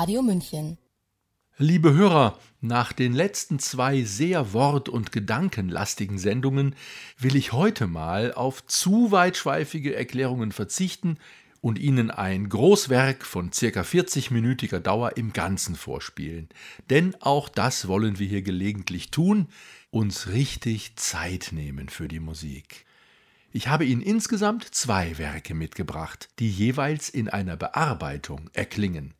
Radio München. Liebe Hörer, nach den letzten zwei sehr wort- und gedankenlastigen Sendungen will ich heute mal auf zu weitschweifige Erklärungen verzichten und Ihnen ein Großwerk von circa 40-minütiger Dauer im Ganzen vorspielen. Denn auch das wollen wir hier gelegentlich tun, uns richtig Zeit nehmen für die Musik. Ich habe Ihnen insgesamt zwei Werke mitgebracht, die jeweils in einer Bearbeitung erklingen.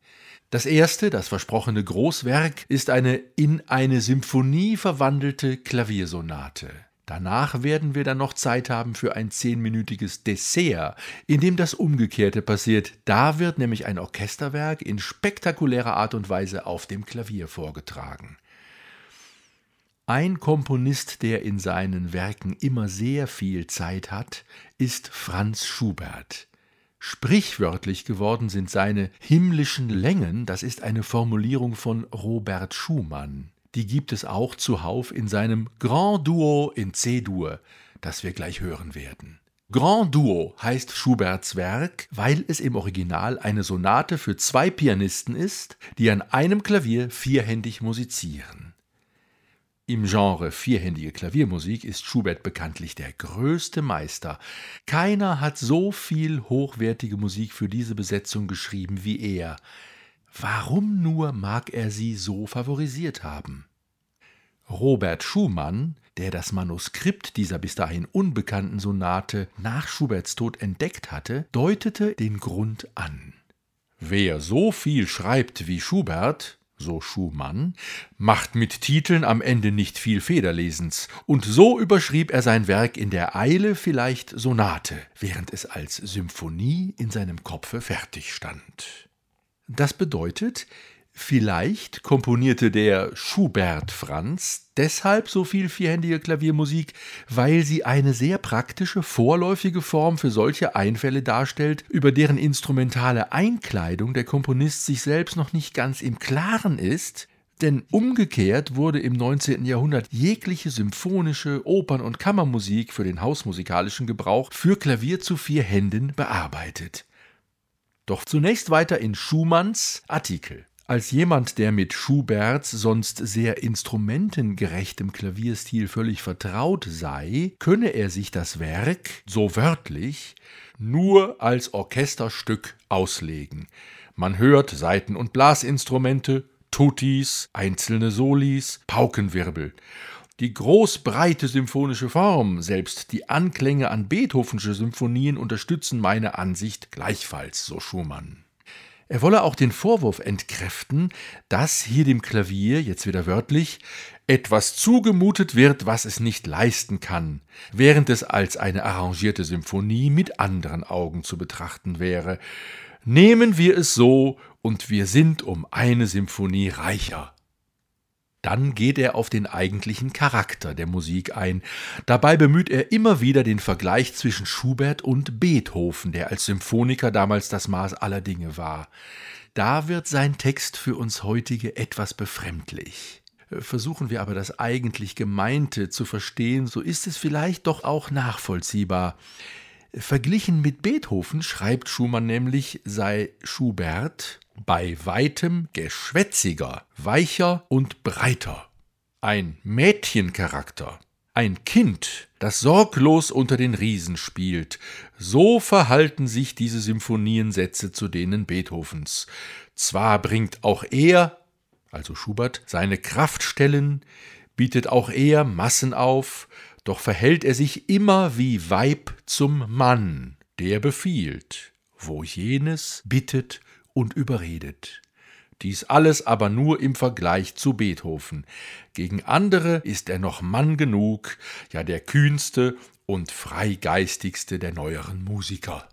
Das erste, das versprochene Großwerk, ist eine in eine Symphonie verwandelte Klaviersonate. Danach werden wir dann noch Zeit haben für ein zehnminütiges Dessert, in dem das Umgekehrte passiert. Da wird nämlich ein Orchesterwerk in spektakulärer Art und Weise auf dem Klavier vorgetragen. Ein Komponist, der in seinen Werken immer sehr viel Zeit hat, ist Franz Schubert. Sprichwörtlich geworden sind seine himmlischen Längen, das ist eine Formulierung von Robert Schumann. Die gibt es auch zuhauf in seinem Grand Duo in C-Dur, das wir gleich hören werden. Grand Duo heißt Schuberts Werk, weil es im Original eine Sonate für zwei Pianisten ist, die an einem Klavier vierhändig musizieren. Im Genre vierhändige Klaviermusik ist Schubert bekanntlich der größte Meister. Keiner hat so viel hochwertige Musik für diese Besetzung geschrieben wie er. Warum nur mag er sie so favorisiert haben? Robert Schumann, der das Manuskript dieser bis dahin unbekannten Sonate nach Schuberts Tod entdeckt hatte, deutete den Grund an. Wer so viel schreibt wie Schubert, so Schumann, macht mit Titeln am Ende nicht viel Federlesens, und so überschrieb er sein Werk in der Eile vielleicht Sonate, während es als Symphonie in seinem Kopfe fertig stand. Das bedeutet, Vielleicht komponierte der Schubert Franz deshalb so viel vierhändige Klaviermusik, weil sie eine sehr praktische, vorläufige Form für solche Einfälle darstellt, über deren instrumentale Einkleidung der Komponist sich selbst noch nicht ganz im Klaren ist, denn umgekehrt wurde im 19. Jahrhundert jegliche symphonische Opern- und Kammermusik für den hausmusikalischen Gebrauch für Klavier zu vier Händen bearbeitet. Doch zunächst weiter in Schumanns Artikel. Als jemand, der mit Schuberts sonst sehr instrumentengerechtem Klavierstil völlig vertraut sei, könne er sich das Werk, so wörtlich, nur als Orchesterstück auslegen. Man hört Saiten- und Blasinstrumente, Tutis, einzelne Solis, Paukenwirbel. Die großbreite symphonische Form, selbst die Anklänge an Beethovensche Symphonien unterstützen meine Ansicht gleichfalls, so Schumann. Er wolle auch den Vorwurf entkräften, dass hier dem Klavier, jetzt wieder wörtlich, etwas zugemutet wird, was es nicht leisten kann, während es als eine arrangierte Symphonie mit anderen Augen zu betrachten wäre. Nehmen wir es so, und wir sind um eine Symphonie reicher. Dann geht er auf den eigentlichen Charakter der Musik ein. Dabei bemüht er immer wieder den Vergleich zwischen Schubert und Beethoven, der als Symphoniker damals das Maß aller Dinge war. Da wird sein Text für uns heutige etwas befremdlich. Versuchen wir aber das eigentlich Gemeinte zu verstehen, so ist es vielleicht doch auch nachvollziehbar. Verglichen mit Beethoven schreibt Schumann nämlich, sei Schubert bei weitem geschwätziger, weicher und breiter. Ein Mädchencharakter, ein Kind, das sorglos unter den Riesen spielt, so verhalten sich diese Symphoniensätze zu denen Beethovens. Zwar bringt auch er, also Schubert, seine Kraftstellen, bietet auch er Massen auf, doch verhält er sich immer wie Weib zum Mann, der befiehlt, wo jenes bittet und überredet. Dies alles aber nur im Vergleich zu Beethoven. Gegen andere ist er noch Mann genug, ja der kühnste und freigeistigste der neueren Musiker.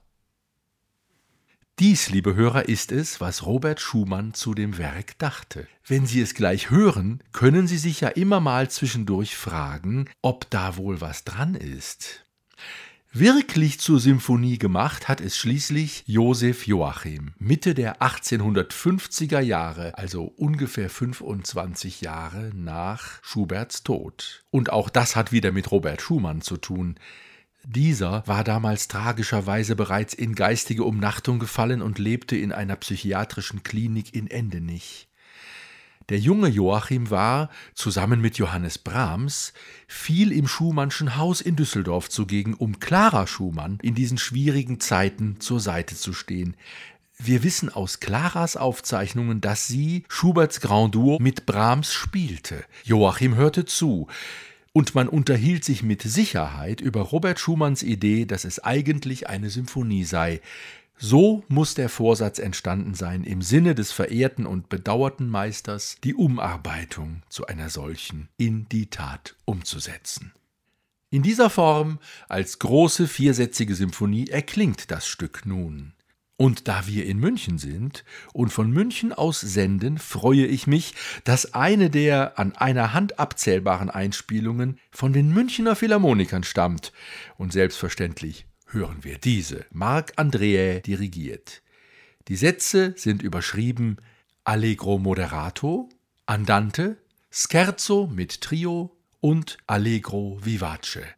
Dies, liebe Hörer, ist es, was Robert Schumann zu dem Werk dachte. Wenn Sie es gleich hören, können Sie sich ja immer mal zwischendurch fragen, ob da wohl was dran ist. Wirklich zur Symphonie gemacht hat es schließlich Josef Joachim, Mitte der 1850er Jahre, also ungefähr 25 Jahre nach Schuberts Tod. Und auch das hat wieder mit Robert Schumann zu tun. Dieser war damals tragischerweise bereits in geistige Umnachtung gefallen und lebte in einer psychiatrischen Klinik in Endenich. Der junge Joachim war, zusammen mit Johannes Brahms, viel im Schumannschen Haus in Düsseldorf zugegen, um Clara Schumann in diesen schwierigen Zeiten zur Seite zu stehen. Wir wissen aus Claras Aufzeichnungen, dass sie Schuberts Grand Duo mit Brahms spielte. Joachim hörte zu und man unterhielt sich mit Sicherheit über Robert Schumanns Idee, dass es eigentlich eine Symphonie sei. So muss der Vorsatz entstanden sein, im Sinne des verehrten und bedauerten Meisters die Umarbeitung zu einer solchen in die Tat umzusetzen. In dieser Form, als große viersätzige Symphonie, erklingt das Stück nun. Und da wir in München sind und von München aus senden, freue ich mich, dass eine der an einer Hand abzählbaren Einspielungen von den Münchner Philharmonikern stammt. Und selbstverständlich hören wir diese. Marc Andreae dirigiert. Die Sätze sind überschrieben Allegro moderato, Andante, Scherzo mit Trio und Allegro vivace.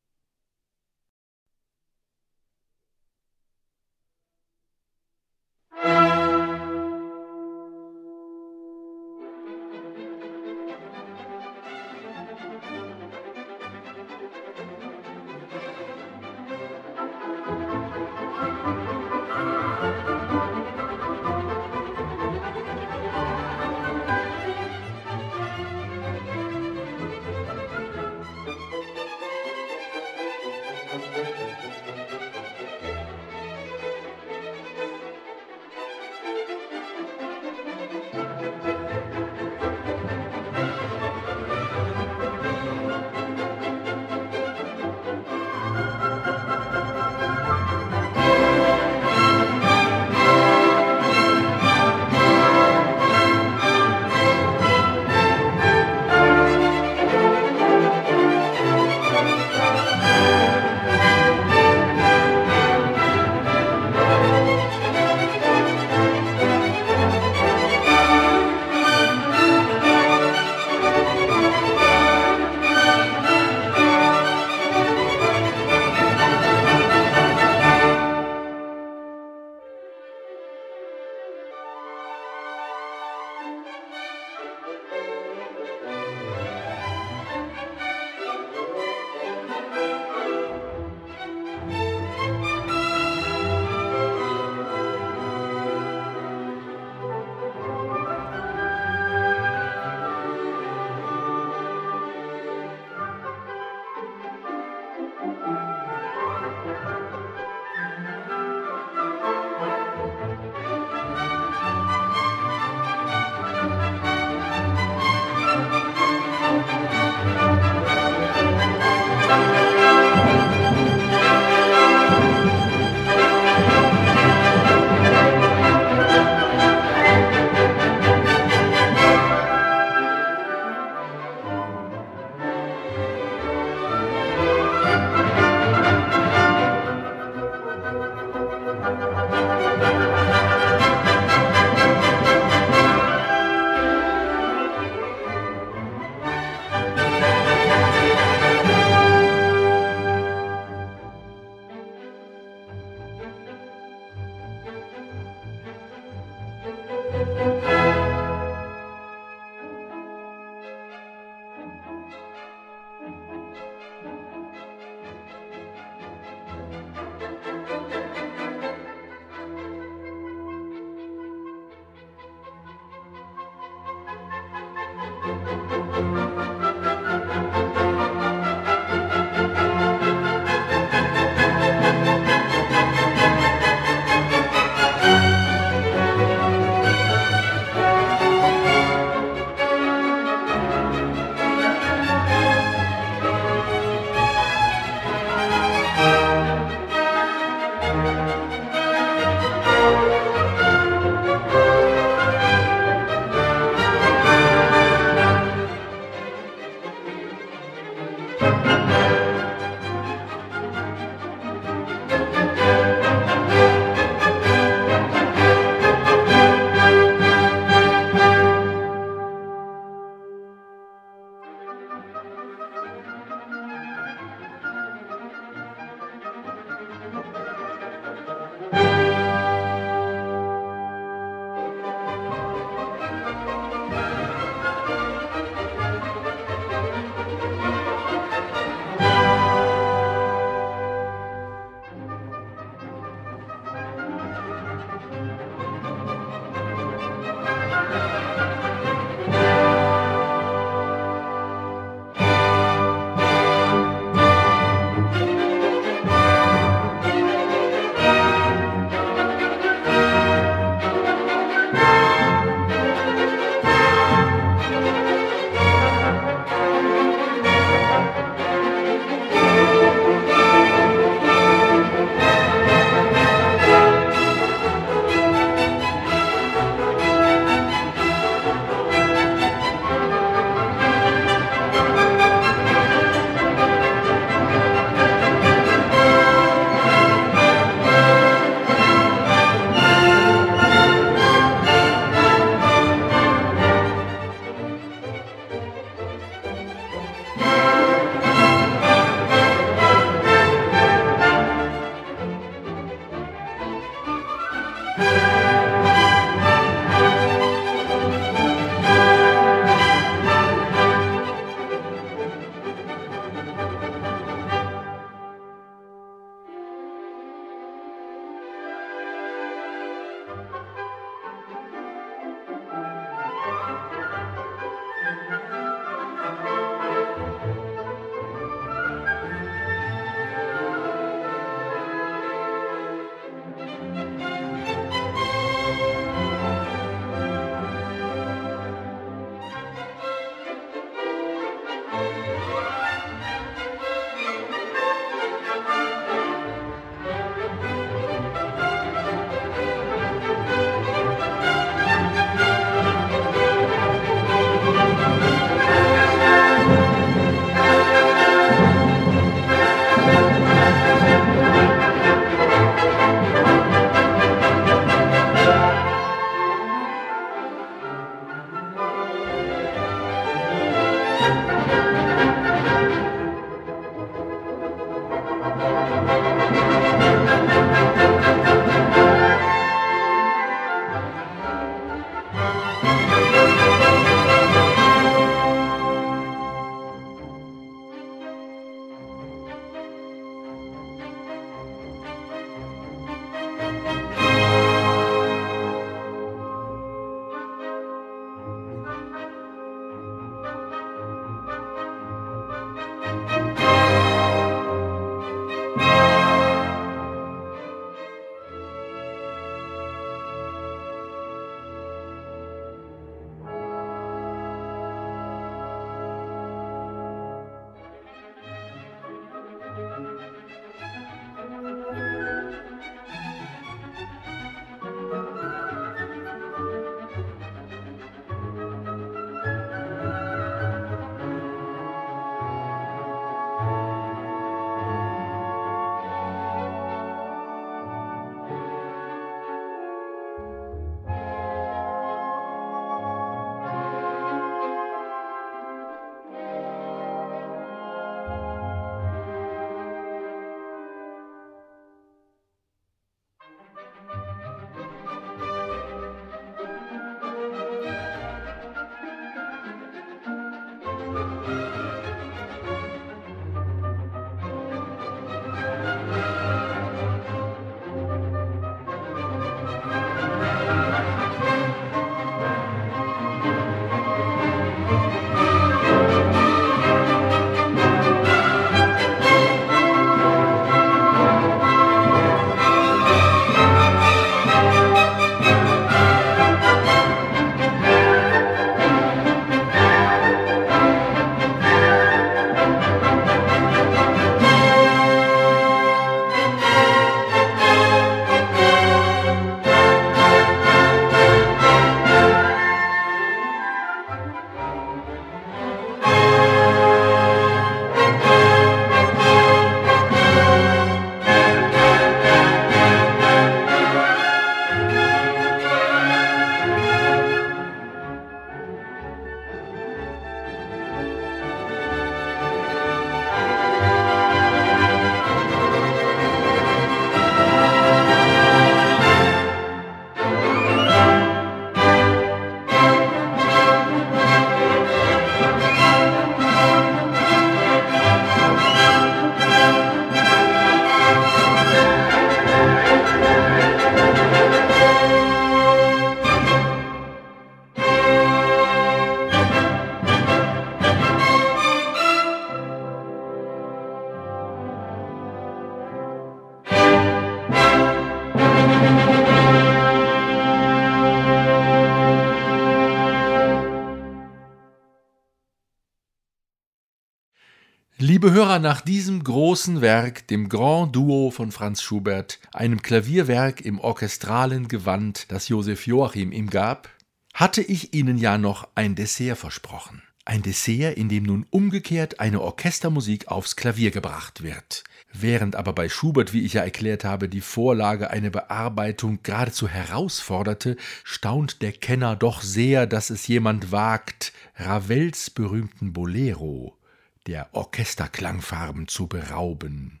Hörer, nach diesem großen Werk, dem Grand Duo von Franz Schubert, einem Klavierwerk im orchestralen Gewand, das Josef Joachim ihm gab, hatte ich Ihnen ja noch ein Dessert versprochen. Ein Dessert, in dem nun umgekehrt eine Orchestermusik aufs Klavier gebracht wird. Während aber bei Schubert, wie ich ja erklärt habe, die Vorlage eine Bearbeitung geradezu herausforderte, staunt der Kenner doch sehr, dass es jemand wagt, Ravels berühmten Bolero der Orchesterklangfarben zu berauben.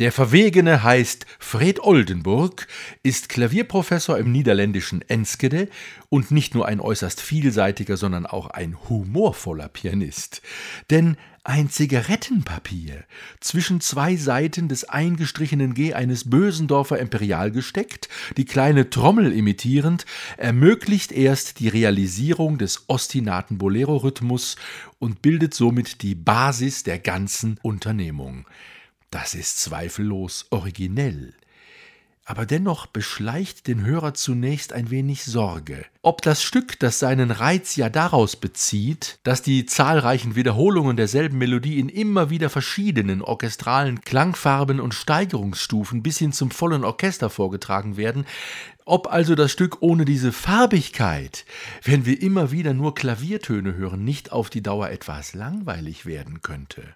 Der Verwegene heißt Fred Oldenburg, ist Klavierprofessor im niederländischen Enskede und nicht nur ein äußerst vielseitiger, sondern auch ein humorvoller Pianist. Denn ein Zigarettenpapier zwischen zwei Seiten des eingestrichenen G eines Bösendorfer Imperial gesteckt, die kleine Trommel imitierend, ermöglicht erst die Realisierung des ostinaten Bolero-Rhythmus und bildet somit die Basis der ganzen Unternehmung. Das ist zweifellos originell. Aber dennoch beschleicht den Hörer zunächst ein wenig Sorge. Ob das Stück, das seinen Reiz ja daraus bezieht, dass die zahlreichen Wiederholungen derselben Melodie in immer wieder verschiedenen orchestralen Klangfarben und Steigerungsstufen bis hin zum vollen Orchester vorgetragen werden, ob also das Stück ohne diese Farbigkeit, wenn wir immer wieder nur Klaviertöne hören, nicht auf die Dauer etwas langweilig werden könnte.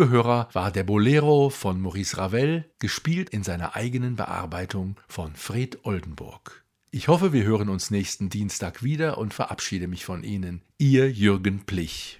Liebe Hörer, war der Bolero von Maurice Ravel, gespielt in seiner eigenen Bearbeitung von Fred Oldenburg. Ich hoffe, wir hören uns nächsten Dienstag wieder und verabschiede mich von Ihnen. Ihr Jürgen Plich.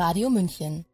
Radio München